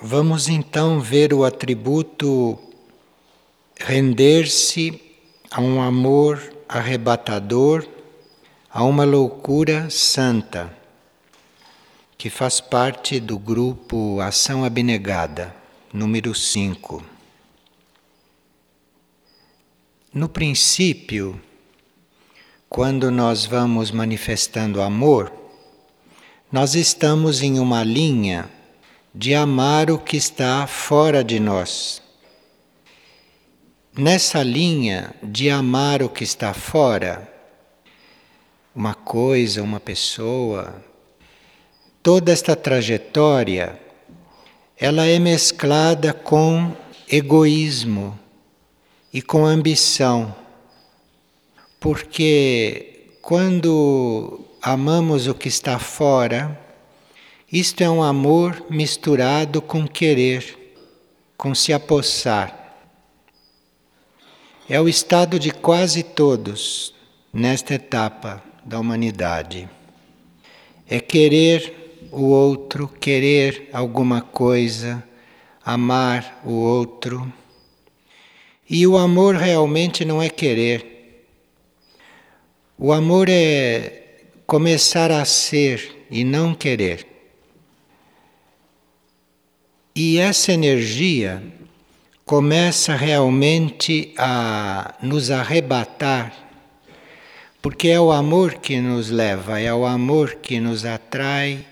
Vamos então ver o atributo render-se a um amor arrebatador, a uma loucura santa, que faz parte do grupo Ação Abnegada, número 5. No princípio, quando nós vamos manifestando amor, nós estamos em uma linha de amar o que está fora de nós. Nessa linha de amar o que está fora, uma coisa, uma pessoa, toda esta trajetória, ela é mesclada com egoísmo e com ambição. Porque quando amamos o que está fora, isto é um amor misturado com querer, com se apossar. É o estado de quase todos nesta etapa da humanidade. É querer o outro, querer alguma coisa, amar o outro. E o amor realmente não é querer. O amor é começar a ser e não querer. E essa energia começa realmente a nos arrebatar, porque é o amor que nos leva, é o amor que nos atrai,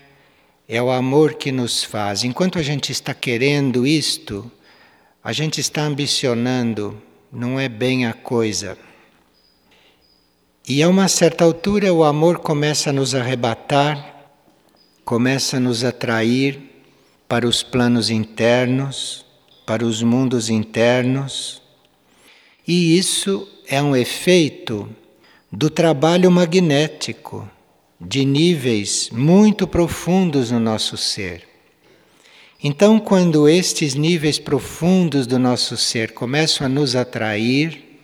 é o amor que nos faz. Enquanto a gente está querendo isto, a gente está ambicionando, não é bem a coisa. E a uma certa altura o amor começa a nos arrebatar, começa a nos atrair para os planos internos, para os mundos internos. E isso é um efeito do trabalho magnético de níveis muito profundos no nosso ser. Então, quando estes níveis profundos do nosso ser começam a nos atrair,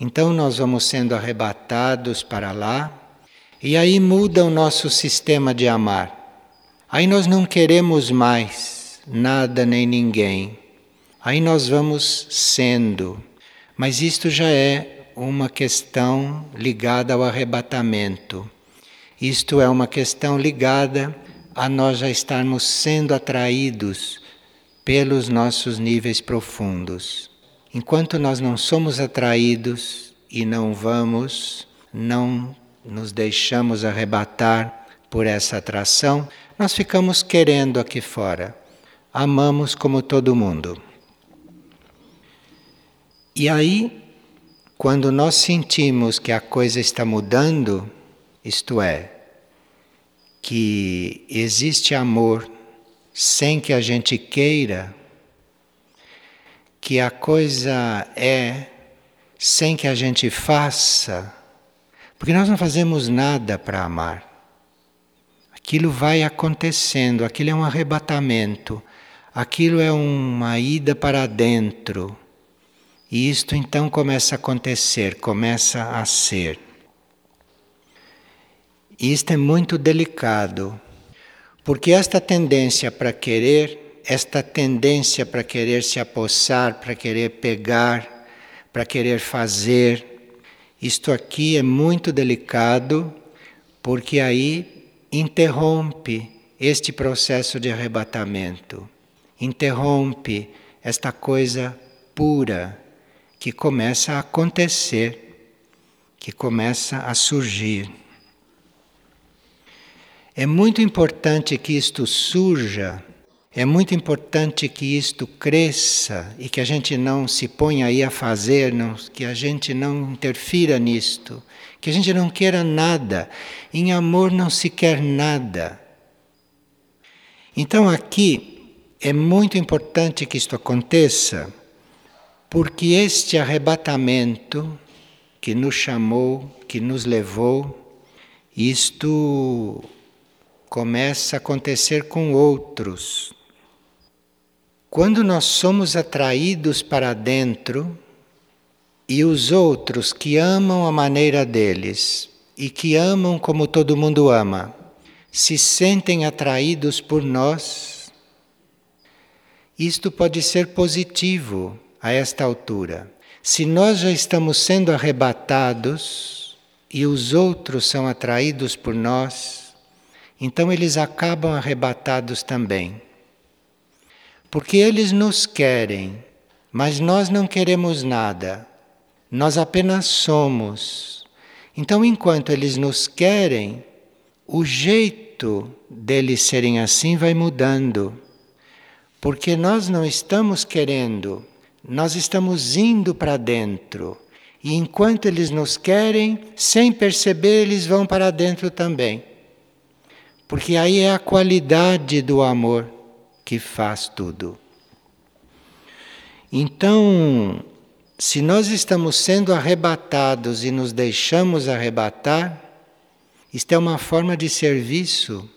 então nós vamos sendo arrebatados para lá, e aí muda o nosso sistema de amar. Aí nós não queremos mais nada nem ninguém. Aí nós vamos sendo. Mas isto já é uma questão ligada ao arrebatamento. Isto é uma questão ligada a nós já estarmos sendo atraídos pelos nossos níveis profundos. Enquanto nós não somos atraídos e não vamos, não nos deixamos arrebatar por essa atração, nós ficamos querendo aqui fora. Amamos como todo mundo. E aí, quando nós sentimos que a coisa está mudando, isto é, que existe amor sem que a gente queira, que a coisa é sem que a gente faça, porque nós não fazemos nada para amar aquilo vai acontecendo, aquilo é um arrebatamento, aquilo é uma ida para dentro. E isto então começa a acontecer, começa a ser. E isto é muito delicado, porque esta tendência para querer, esta tendência para querer se apossar, para querer pegar, para querer fazer, isto aqui é muito delicado, porque aí interrompe este processo de arrebatamento, interrompe esta coisa pura que começa a acontecer, que começa a surgir. É muito importante que isto surja, é muito importante que isto cresça e que a gente não se ponha aí a fazer, não, que a gente não interfira nisto que a gente não queira nada. Em amor não se quer nada. Então aqui é muito importante que isto aconteça, porque este arrebatamento que nos chamou, que nos levou, isto começa a acontecer com outros. Quando nós somos atraídos para dentro, e os outros que amam a maneira deles e que amam como todo mundo ama, se sentem atraídos por nós, isto pode ser positivo a esta altura. Se nós já estamos sendo arrebatados e os outros são atraídos por nós, então eles acabam arrebatados também. Porque eles nos querem, mas nós não queremos nada. Nós apenas somos. Então, enquanto eles nos querem, o jeito deles serem assim vai mudando. Porque nós não estamos querendo, nós estamos indo para dentro. E enquanto eles nos querem, sem perceber, eles vão para dentro também. Porque aí é a qualidade do amor que faz tudo. Então, se nós estamos sendo arrebatados e nos deixamos arrebatar, isto é uma forma de serviço,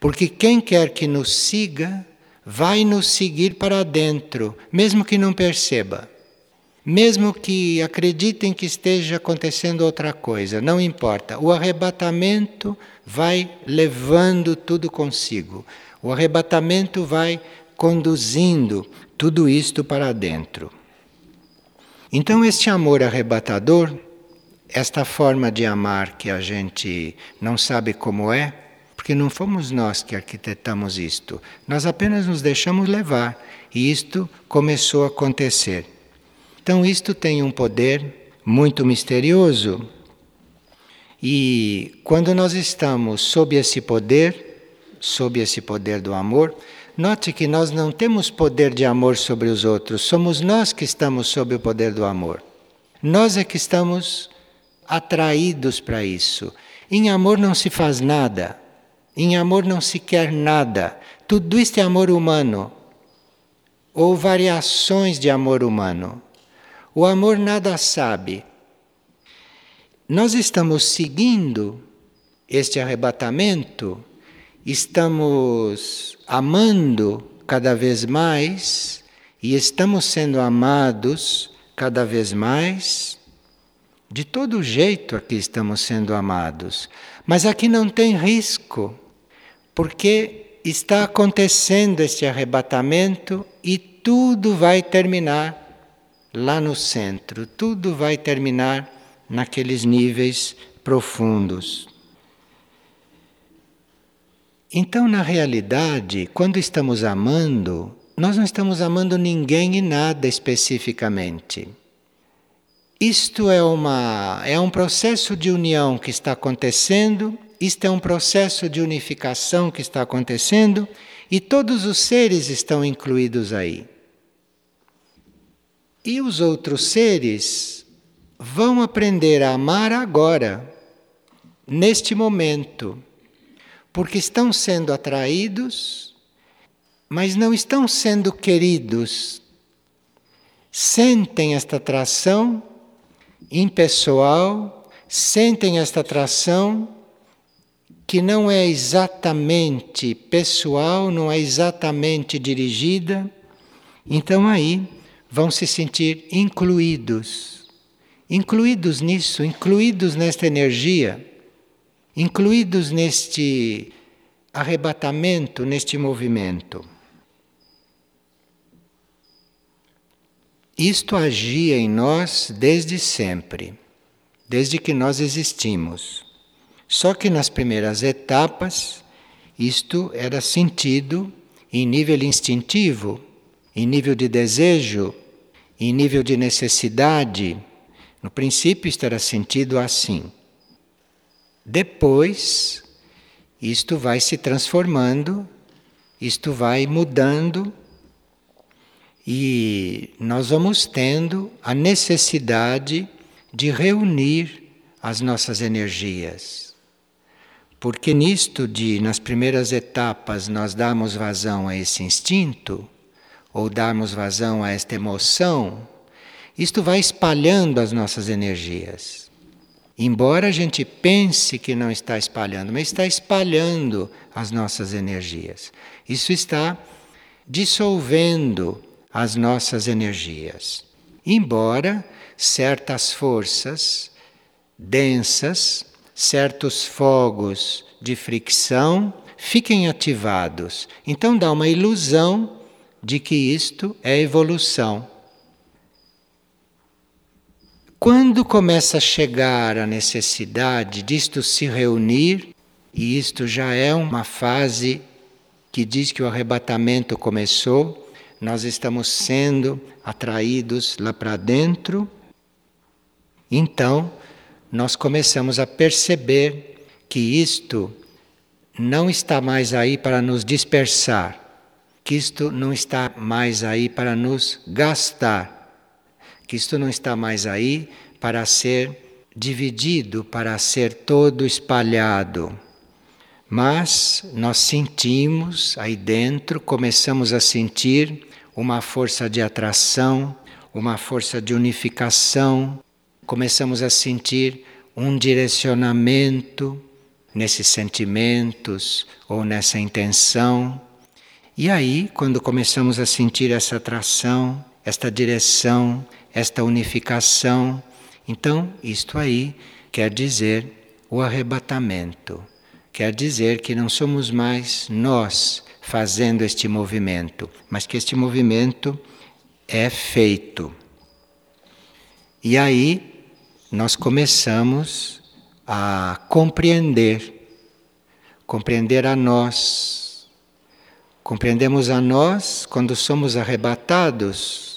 porque quem quer que nos siga, vai nos seguir para dentro, mesmo que não perceba. Mesmo que acreditem que esteja acontecendo outra coisa, não importa. O arrebatamento vai levando tudo consigo. O arrebatamento vai conduzindo tudo isto para dentro. Então, este amor arrebatador, esta forma de amar que a gente não sabe como é, porque não fomos nós que arquitetamos isto, nós apenas nos deixamos levar e isto começou a acontecer. Então, isto tem um poder muito misterioso. E quando nós estamos sob esse poder, sob esse poder do amor, note que nós não temos poder de amor sobre os outros, somos nós que estamos sob o poder do amor. Nós é que estamos atraídos para isso. Em amor não se faz nada, em amor não se quer nada. Tudo isto é amor humano, ou variações de amor humano. O amor nada sabe. Nós estamos seguindo este arrebatamento, estamos amando cada vez mais e estamos sendo amados cada vez mais. De todo jeito aqui estamos sendo amados. Mas aqui não tem risco, porque está acontecendo este arrebatamento e tudo vai terminar lá no centro, tudo vai terminar naqueles níveis profundos. Então, na realidade, quando estamos amando, nós não estamos amando ninguém e nada especificamente. Isto é, uma, é um processo de união que está acontecendo, isto é um processo de unificação que está acontecendo e todos os seres estão incluídos aí. E os outros seres vão aprender a amar agora, neste momento, porque estão sendo atraídos, mas não estão sendo queridos. Sentem esta atração impessoal, sentem esta atração que não é exatamente pessoal, não é exatamente dirigida. Então aí vão se sentir incluídos, incluídos nisso, incluídos nesta energia, incluídos neste arrebatamento, neste movimento. Isto agia em nós desde sempre, desde que nós existimos. Só que nas primeiras etapas, isto era sentido em nível instintivo, em nível de desejo, em nível de necessidade, no princípio isto era sentido assim. Depois, isto vai se transformando, isto vai mudando e nós vamos tendo a necessidade de reunir as nossas energias. Porque nisto de nas primeiras etapas nós damos vazão a esse instinto, ou darmos vazão a esta emoção, isto vai espalhando as nossas energias. Embora a gente pense que não está espalhando, mas está espalhando as nossas energias. Isso está dissolvendo as nossas energias. Embora certas forças densas, certos fogos de fricção fiquem ativados. Então dá uma ilusão de que isto é evolução. Quando começa a chegar a necessidade disto se reunir, e isto já é uma fase que diz que o arrebatamento começou, nós estamos sendo atraídos lá para dentro, então nós começamos a perceber que isto não está mais aí para nos dispersar, que isto não está mais aí para nos gastar, que isto não está mais aí para ser dividido, para ser todo espalhado. Mas nós sentimos aí dentro, começamos a sentir uma força de atração, uma força de unificação, começamos a sentir um direcionamento nesses sentimentos ou nessa intenção. E aí, quando começamos a sentir essa atração, esta direção, esta unificação, então isto aí quer dizer o arrebatamento. Quer dizer que não somos mais nós fazendo este movimento, mas que este movimento é feito. E aí nós começamos a compreender, compreender a nós. Compreendemos a nós quando somos arrebatados,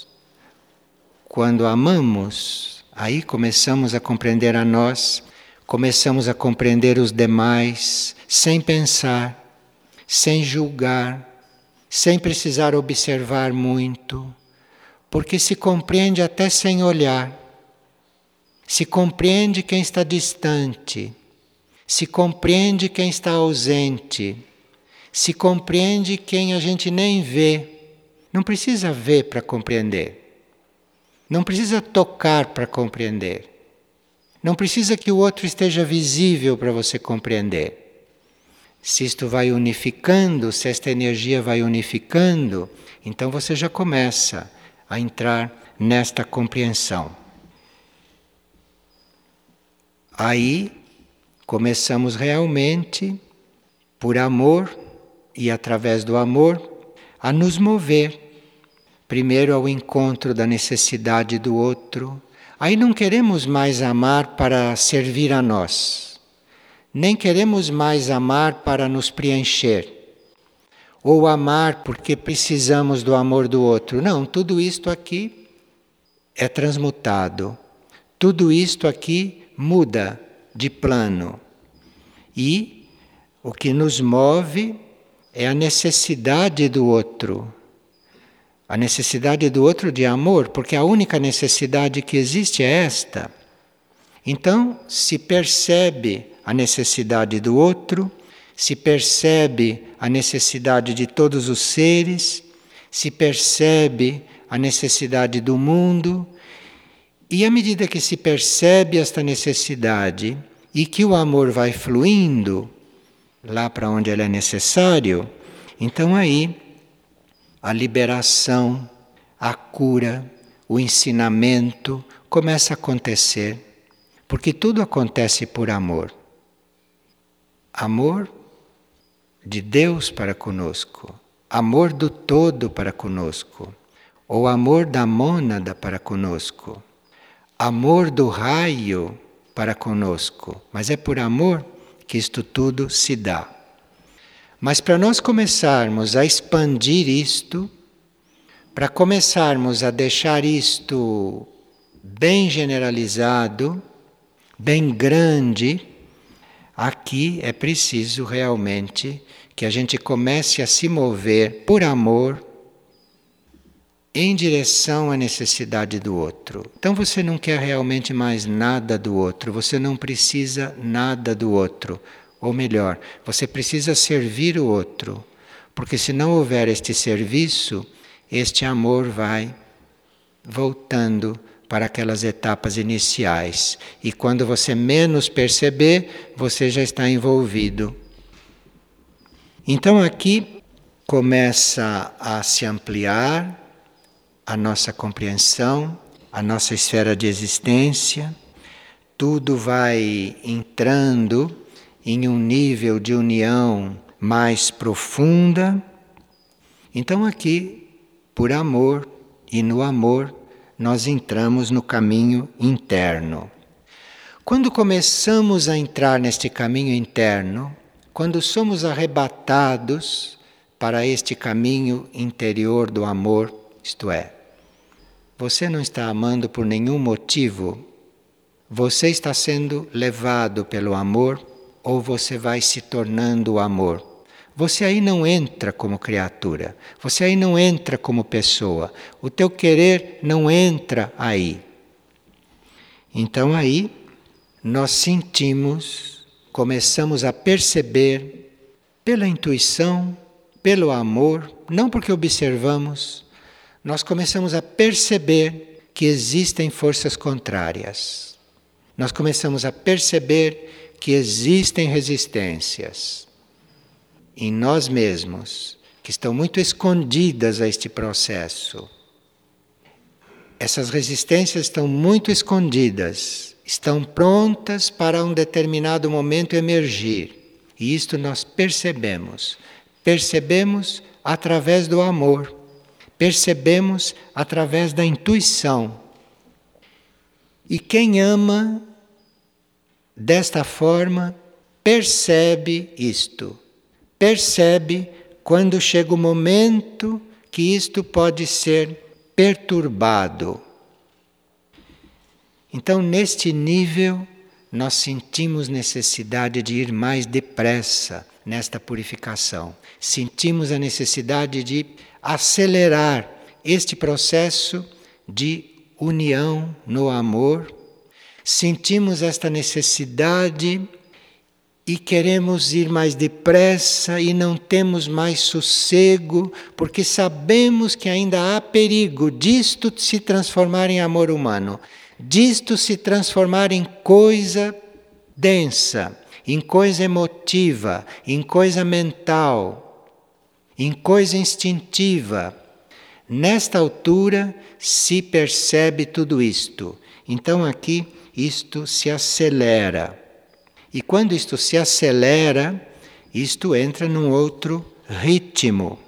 quando amamos, aí começamos a compreender a nós, começamos a compreender os demais sem pensar, sem julgar, sem precisar observar muito, porque se compreende até sem olhar se compreende quem está distante, se compreende quem está ausente, se compreende quem a gente nem vê. Não precisa ver para compreender. Não precisa tocar para compreender. Não precisa que o outro esteja visível para você compreender. Se isto vai unificando, se esta energia vai unificando, então você já começa a entrar nesta compreensão. Aí começamos realmente, por amor e através do amor, a nos mover. Primeiro ao encontro da necessidade do outro. Aí não queremos mais amar para servir a nós, nem queremos mais amar para nos preencher, ou amar porque precisamos do amor do outro. Não, tudo isto aqui é transmutado. Tudo isto aqui muda de plano. E o que nos move é a necessidade do outro. A necessidade do outro de amor, porque a única necessidade que existe é esta. Então, se percebe a necessidade do outro, se percebe a necessidade de todos os seres, se percebe a necessidade do mundo, e à medida que se percebe esta necessidade e que o amor vai fluindo lá para onde ele é necessário, então aí a liberação, a cura, o ensinamento começa a acontecer, porque tudo acontece por amor. Amor de Deus para conosco, amor do todo para conosco, ou amor da mônada para conosco amor do raio para conosco, mas é por amor que isto tudo se dá. Mas para nós começarmos a expandir isto, para começarmos a deixar isto bem generalizado, bem grande, aqui é preciso realmente que a gente comece a se mover por amor em direção à necessidade do outro. Então você não quer realmente mais nada do outro, você não precisa nada do outro. Ou melhor, você precisa servir o outro. Porque se não houver este serviço, este amor vai voltando para aquelas etapas iniciais. E quando você menos perceber, você já está envolvido. Então aqui começa a se ampliar a nossa compreensão, a nossa esfera de existência, tudo vai entrando em um nível de união mais profunda. Então aqui por amor, e no amor nós entramos no caminho interno. Quando começamos a entrar neste caminho interno, quando somos arrebatados para este caminho interior do amor, isto é, você não está amando por nenhum motivo, você está sendo levado pelo amor ou você vai se tornando o amor. Você aí não entra como criatura, você aí não entra como pessoa, o teu querer não entra aí. Então aí nós sentimos, começamos a perceber pela intuição, pelo amor, não porque observamos, nós começamos a perceber que existem forças contrárias. Nós começamos a perceber que existem resistências em nós mesmos, que estão muito escondidas a este processo. Essas resistências estão muito escondidas, estão prontas para um determinado momento emergir. E isto nós percebemos. Percebemos através do amor percebemos através da intuição. E quem ama desta forma percebe isto. Percebe quando chega o momento que isto pode ser perturbado. Então, neste nível, nós sentimos necessidade de ir mais depressa nesta purificação. Sentimos a necessidade de acelerar este processo de união no amor, sentimos esta necessidade e queremos ir mais depressa e não temos mais sossego, porque sabemos que ainda há perigo disto se transformar em amor humano, disto se transformar em coisa densa, em coisa emotiva, em coisa mental em coisa instintiva. Nesta altura se percebe tudo isto. Então aqui isto se acelera. E quando isto se acelera, isto entra num outro ritmo.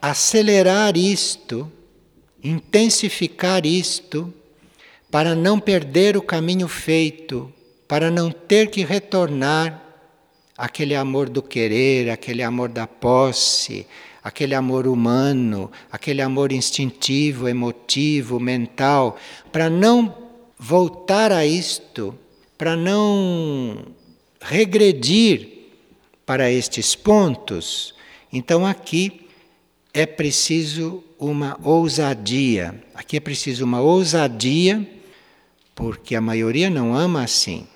Acelerar isto, intensificar isto, para não perder o caminho feito, para não ter que retornar aquele amor do querer, aquele amor da posse, aquele amor humano, aquele amor instintivo, emotivo, mental, para não voltar a isto, para não regredir para estes pontos, então aqui é preciso uma ousadia. Aqui é preciso uma ousadia, porque a maioria não ama assim.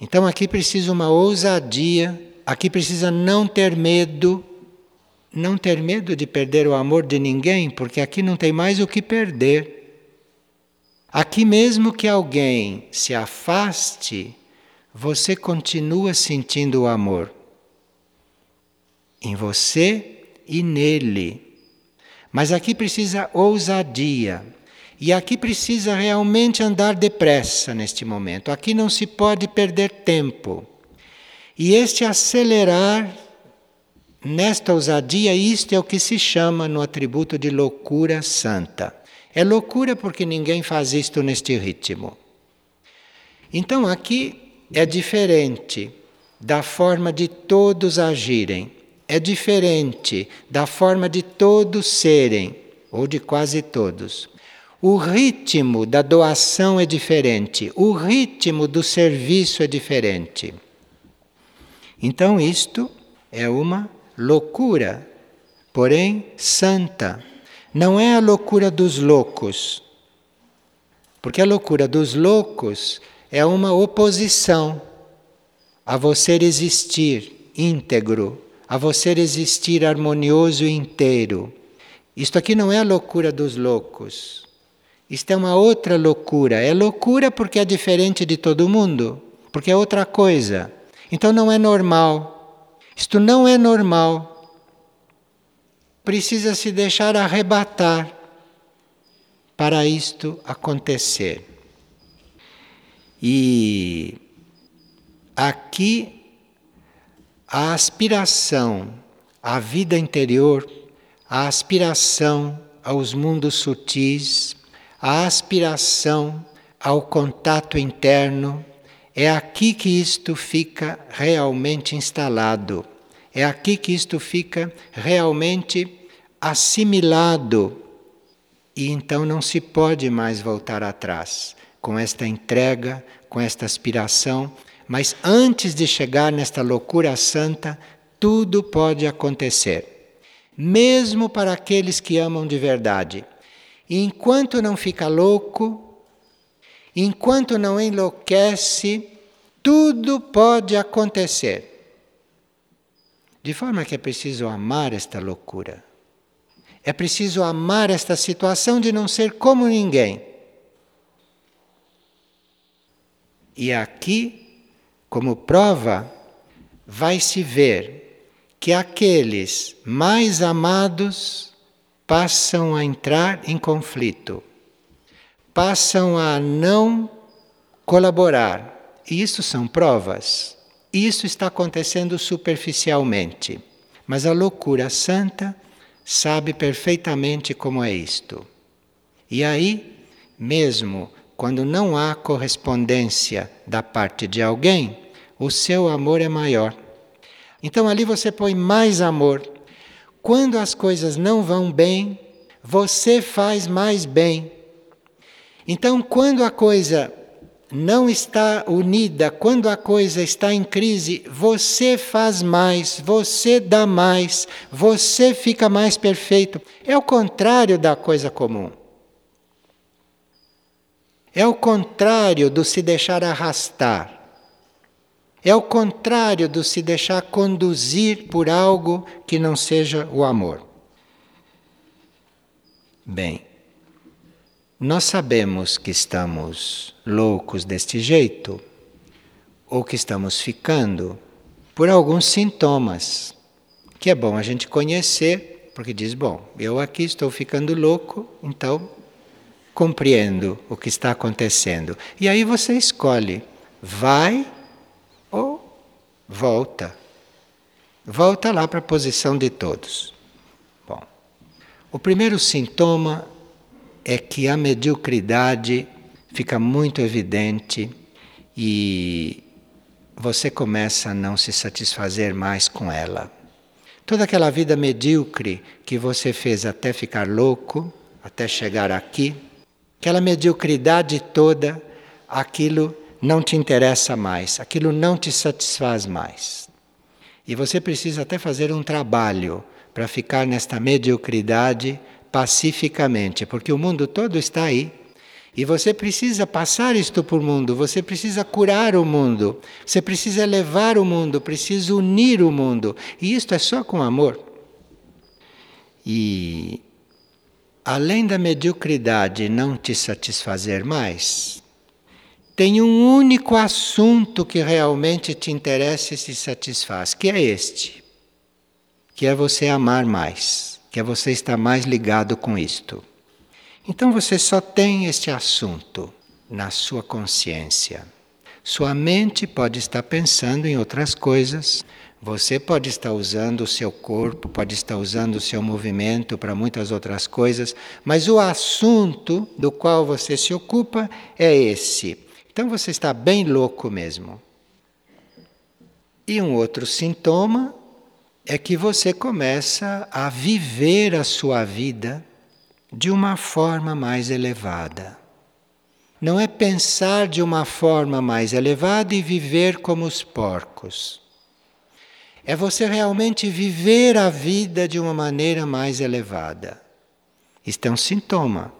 Então aqui precisa uma ousadia, aqui precisa não ter medo, não ter medo de perder o amor de ninguém, porque aqui não tem mais o que perder. Aqui mesmo que alguém se afaste, você continua sentindo o amor em você e nele. Mas aqui precisa ousadia. E aqui precisa realmente andar depressa neste momento. Aqui não se pode perder tempo. E este acelerar nesta ousadia, isto é o que se chama no atributo de loucura santa. É loucura porque ninguém faz isto neste ritmo. Então aqui é diferente da forma de todos agirem, é diferente da forma de todos serem, ou de quase todos. O ritmo da doação é diferente, o ritmo do serviço é diferente. Então, isto é uma loucura, porém santa. Não é a loucura dos loucos, porque a loucura dos loucos é uma oposição a você existir íntegro, a você existir harmonioso e inteiro. Isto aqui não é a loucura dos loucos. Isto é uma outra loucura. É loucura porque é diferente de todo mundo, porque é outra coisa. Então não é normal. Isto não é normal. Precisa se deixar arrebatar para isto acontecer. E aqui a aspiração à vida interior, a aspiração aos mundos sutis, a aspiração ao contato interno, é aqui que isto fica realmente instalado, é aqui que isto fica realmente assimilado. E então não se pode mais voltar atrás com esta entrega, com esta aspiração, mas antes de chegar nesta loucura santa, tudo pode acontecer, mesmo para aqueles que amam de verdade. E enquanto não fica louco, enquanto não enlouquece, tudo pode acontecer. De forma que é preciso amar esta loucura. É preciso amar esta situação de não ser como ninguém. E aqui, como prova, vai se ver que aqueles mais amados passam a entrar em conflito, passam a não colaborar. E isso são provas. Isso está acontecendo superficialmente. Mas a loucura santa sabe perfeitamente como é isto. E aí, mesmo quando não há correspondência da parte de alguém, o seu amor é maior. Então ali você põe mais amor. Quando as coisas não vão bem, você faz mais bem. Então, quando a coisa não está unida, quando a coisa está em crise, você faz mais, você dá mais, você fica mais perfeito. É o contrário da coisa comum. É o contrário do se deixar arrastar. É o contrário do se deixar conduzir por algo que não seja o amor. Bem, nós sabemos que estamos loucos deste jeito, ou que estamos ficando, por alguns sintomas, que é bom a gente conhecer, porque diz: bom, eu aqui estou ficando louco, então compreendo o que está acontecendo. E aí você escolhe: vai ou volta. Volta lá para a posição de todos. Bom, o primeiro sintoma é que a mediocridade fica muito evidente e você começa a não se satisfazer mais com ela. Toda aquela vida medíocre que você fez até ficar louco, até chegar aqui, aquela mediocridade toda, aquilo não te interessa mais, aquilo não te satisfaz mais. E você precisa até fazer um trabalho para ficar nesta mediocridade pacificamente, porque o mundo todo está aí. E você precisa passar isto para o mundo, você precisa curar o mundo, você precisa elevar o mundo, precisa unir o mundo. E isto é só com amor. E além da mediocridade não te satisfazer mais, tem um único assunto que realmente te interessa e se satisfaz, que é este, que é você amar mais que é você estar mais ligado com isto. Então você só tem este assunto na sua consciência. Sua mente pode estar pensando em outras coisas, você pode estar usando o seu corpo, pode estar usando o seu movimento para muitas outras coisas, mas o assunto do qual você se ocupa é esse. Então você está bem louco mesmo. E um outro sintoma é que você começa a viver a sua vida de uma forma mais elevada. Não é pensar de uma forma mais elevada e viver como os porcos. É você realmente viver a vida de uma maneira mais elevada. Isto é um sintoma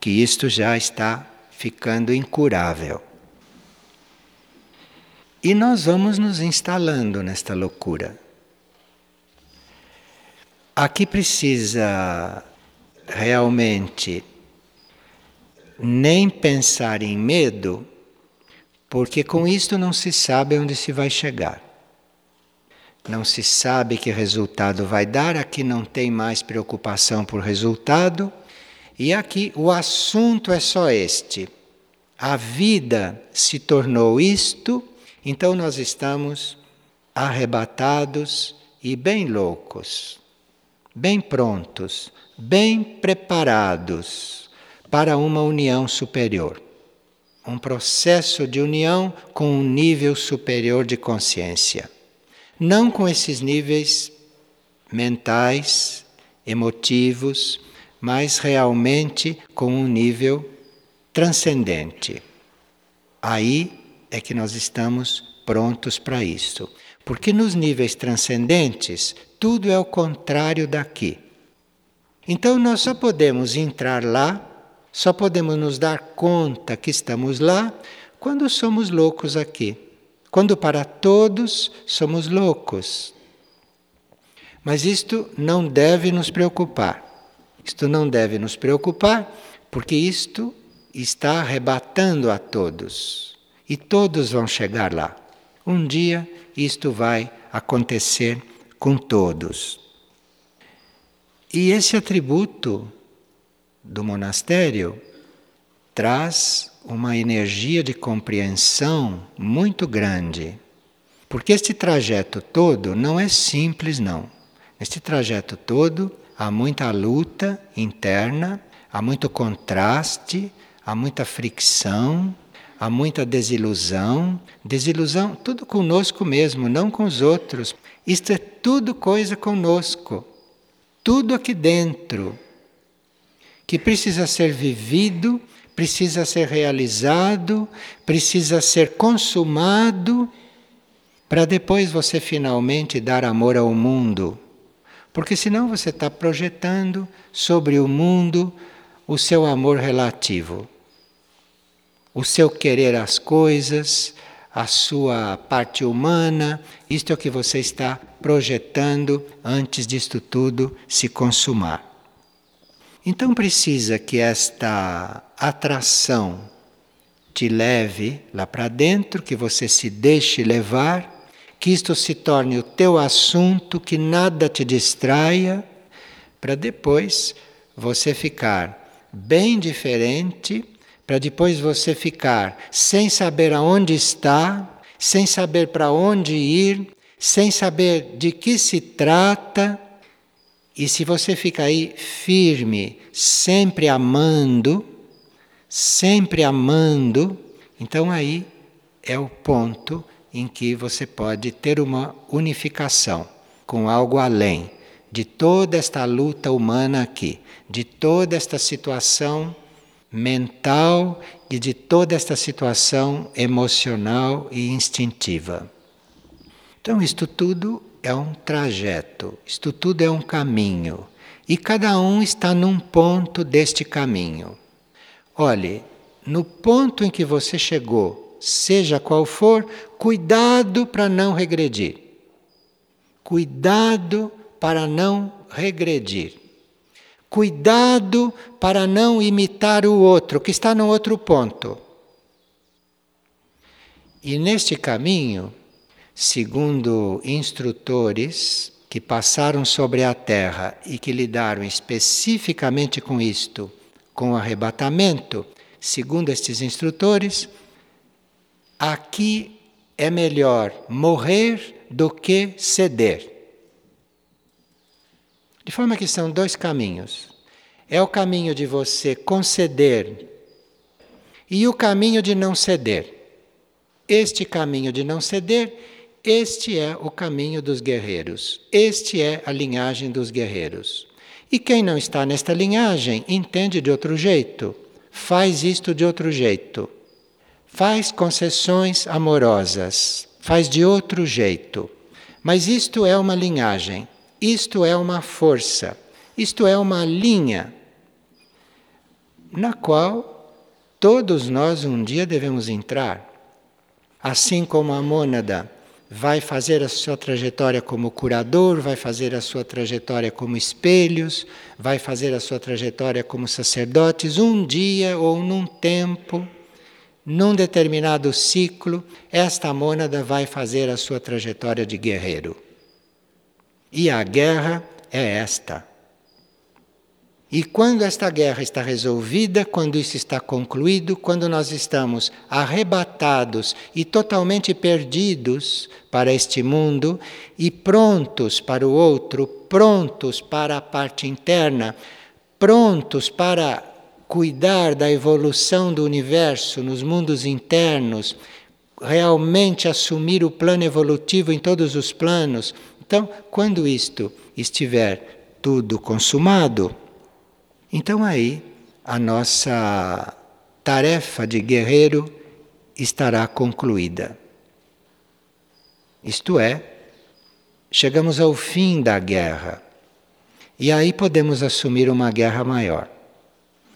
que isto já está ficando incurável. E nós vamos nos instalando nesta loucura. Aqui precisa realmente nem pensar em medo, porque com isto não se sabe onde se vai chegar. Não se sabe que resultado vai dar, aqui não tem mais preocupação por resultado, e aqui o assunto é só este. A vida se tornou isto, então nós estamos arrebatados e bem loucos bem prontos, bem preparados para uma união superior. Um processo de união com um nível superior de consciência. Não com esses níveis mentais, emotivos, mas realmente com um nível transcendente. Aí é que nós estamos prontos para isso. Porque nos níveis transcendentes, tudo é o contrário daqui. Então nós só podemos entrar lá, só podemos nos dar conta que estamos lá quando somos loucos aqui. Quando para todos somos loucos. Mas isto não deve nos preocupar. Isto não deve nos preocupar, porque isto está arrebatando a todos. E todos vão chegar lá. Um dia isto vai acontecer com todos. E esse atributo do monastério traz uma energia de compreensão muito grande. Porque este trajeto todo não é simples, não. Neste trajeto todo há muita luta interna, há muito contraste, há muita fricção, há muita desilusão. Desilusão, tudo conosco mesmo, não com os outros. Isto é tudo coisa conosco, tudo aqui dentro, que precisa ser vivido, precisa ser realizado, precisa ser consumado, para depois você finalmente dar amor ao mundo. Porque senão você está projetando sobre o mundo o seu amor relativo, o seu querer as coisas, a sua parte humana, isto é o que você está projetando antes disto tudo se consumar. Então precisa que esta atração te leve lá para dentro, que você se deixe levar que isto se torne o teu assunto, que nada te distraia, para depois você ficar bem diferente, para depois você ficar sem saber aonde está, sem saber para onde ir, sem saber de que se trata. E se você fica aí firme, sempre amando, sempre amando, então aí é o ponto em que você pode ter uma unificação com algo além de toda esta luta humana aqui, de toda esta situação mental e de toda esta situação emocional e instintiva. Então, isto tudo é um trajeto, isto tudo é um caminho, e cada um está num ponto deste caminho. Olhe, no ponto em que você chegou seja qual for, cuidado para não regredir. Cuidado para não regredir. Cuidado para não imitar o outro, que está no outro ponto. E neste caminho, segundo instrutores que passaram sobre a terra e que lidaram especificamente com isto, com o arrebatamento, segundo estes instrutores, aqui é melhor morrer do que ceder. De forma que são dois caminhos. É o caminho de você conceder e o caminho de não ceder. Este caminho de não ceder, este é o caminho dos guerreiros. Este é a linhagem dos guerreiros. E quem não está nesta linhagem entende de outro jeito, faz isto de outro jeito faz concessões amorosas, faz de outro jeito. Mas isto é uma linhagem, isto é uma força, isto é uma linha na qual todos nós um dia devemos entrar. Assim como a mônada vai fazer a sua trajetória como curador, vai fazer a sua trajetória como espelhos, vai fazer a sua trajetória como sacerdotes, um dia ou num tempo num determinado ciclo, esta mônada vai fazer a sua trajetória de guerreiro. E a guerra é esta. E quando esta guerra está resolvida, quando isso está concluído, quando nós estamos arrebatados e totalmente perdidos para este mundo e prontos para o outro, prontos para a parte interna, prontos para cuidar da evolução do universo nos mundos internos, realmente assumir o plano evolutivo em todos os planos. Então, quando isto estiver tudo consumado, então aí a nossa tarefa de guerreiro estará concluída. Isto é, chegamos ao fim da guerra. E aí podemos assumir uma guerra maior,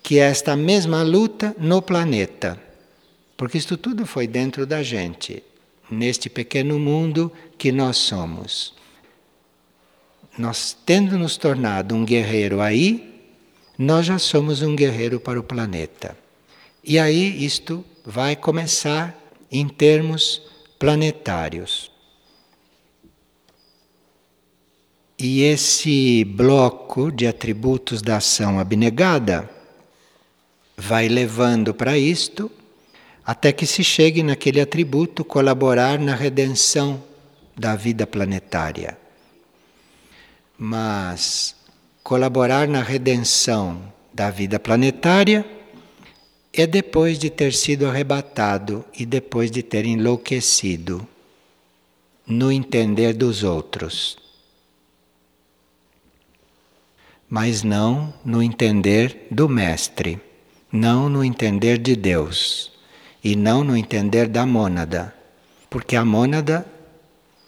que é esta mesma luta no planeta. Porque isto tudo foi dentro da gente, neste pequeno mundo que nós somos. Nós, tendo nos tornado um guerreiro aí, nós já somos um guerreiro para o planeta. E aí isto vai começar em termos planetários. E esse bloco de atributos da ação abnegada vai levando para isto até que se chegue naquele atributo colaborar na redenção da vida planetária. Mas colaborar na redenção da vida planetária é depois de ter sido arrebatado e depois de ter enlouquecido no entender dos outros, mas não no entender do Mestre, não no entender de Deus e não no entender da mônada, porque a mônada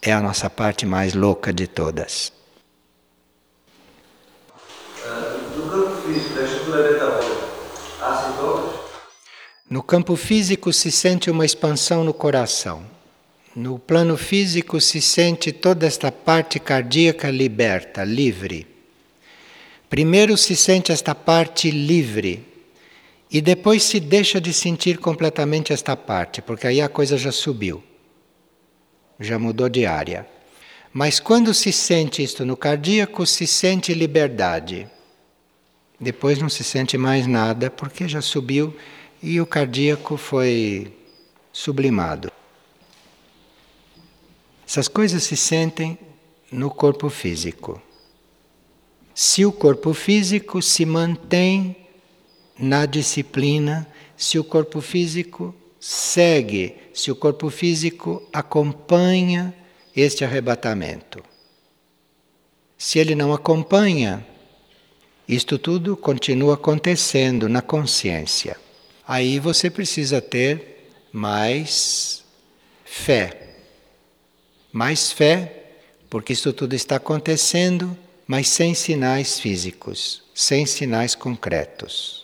é a nossa parte mais louca de todas. No campo físico se sente uma expansão no coração. No plano físico se sente toda esta parte cardíaca liberta, livre. Primeiro se sente esta parte livre e depois se deixa de sentir completamente esta parte, porque aí a coisa já subiu, já mudou de área. Mas quando se sente isto no cardíaco, se sente liberdade. Depois não se sente mais nada, porque já subiu e o cardíaco foi sublimado. Essas coisas se sentem no corpo físico. Se o corpo físico se mantém na disciplina, se o corpo físico segue, se o corpo físico acompanha este arrebatamento. Se ele não acompanha, isto tudo continua acontecendo na consciência. Aí você precisa ter mais fé. Mais fé, porque isso tudo está acontecendo, mas sem sinais físicos, sem sinais concretos.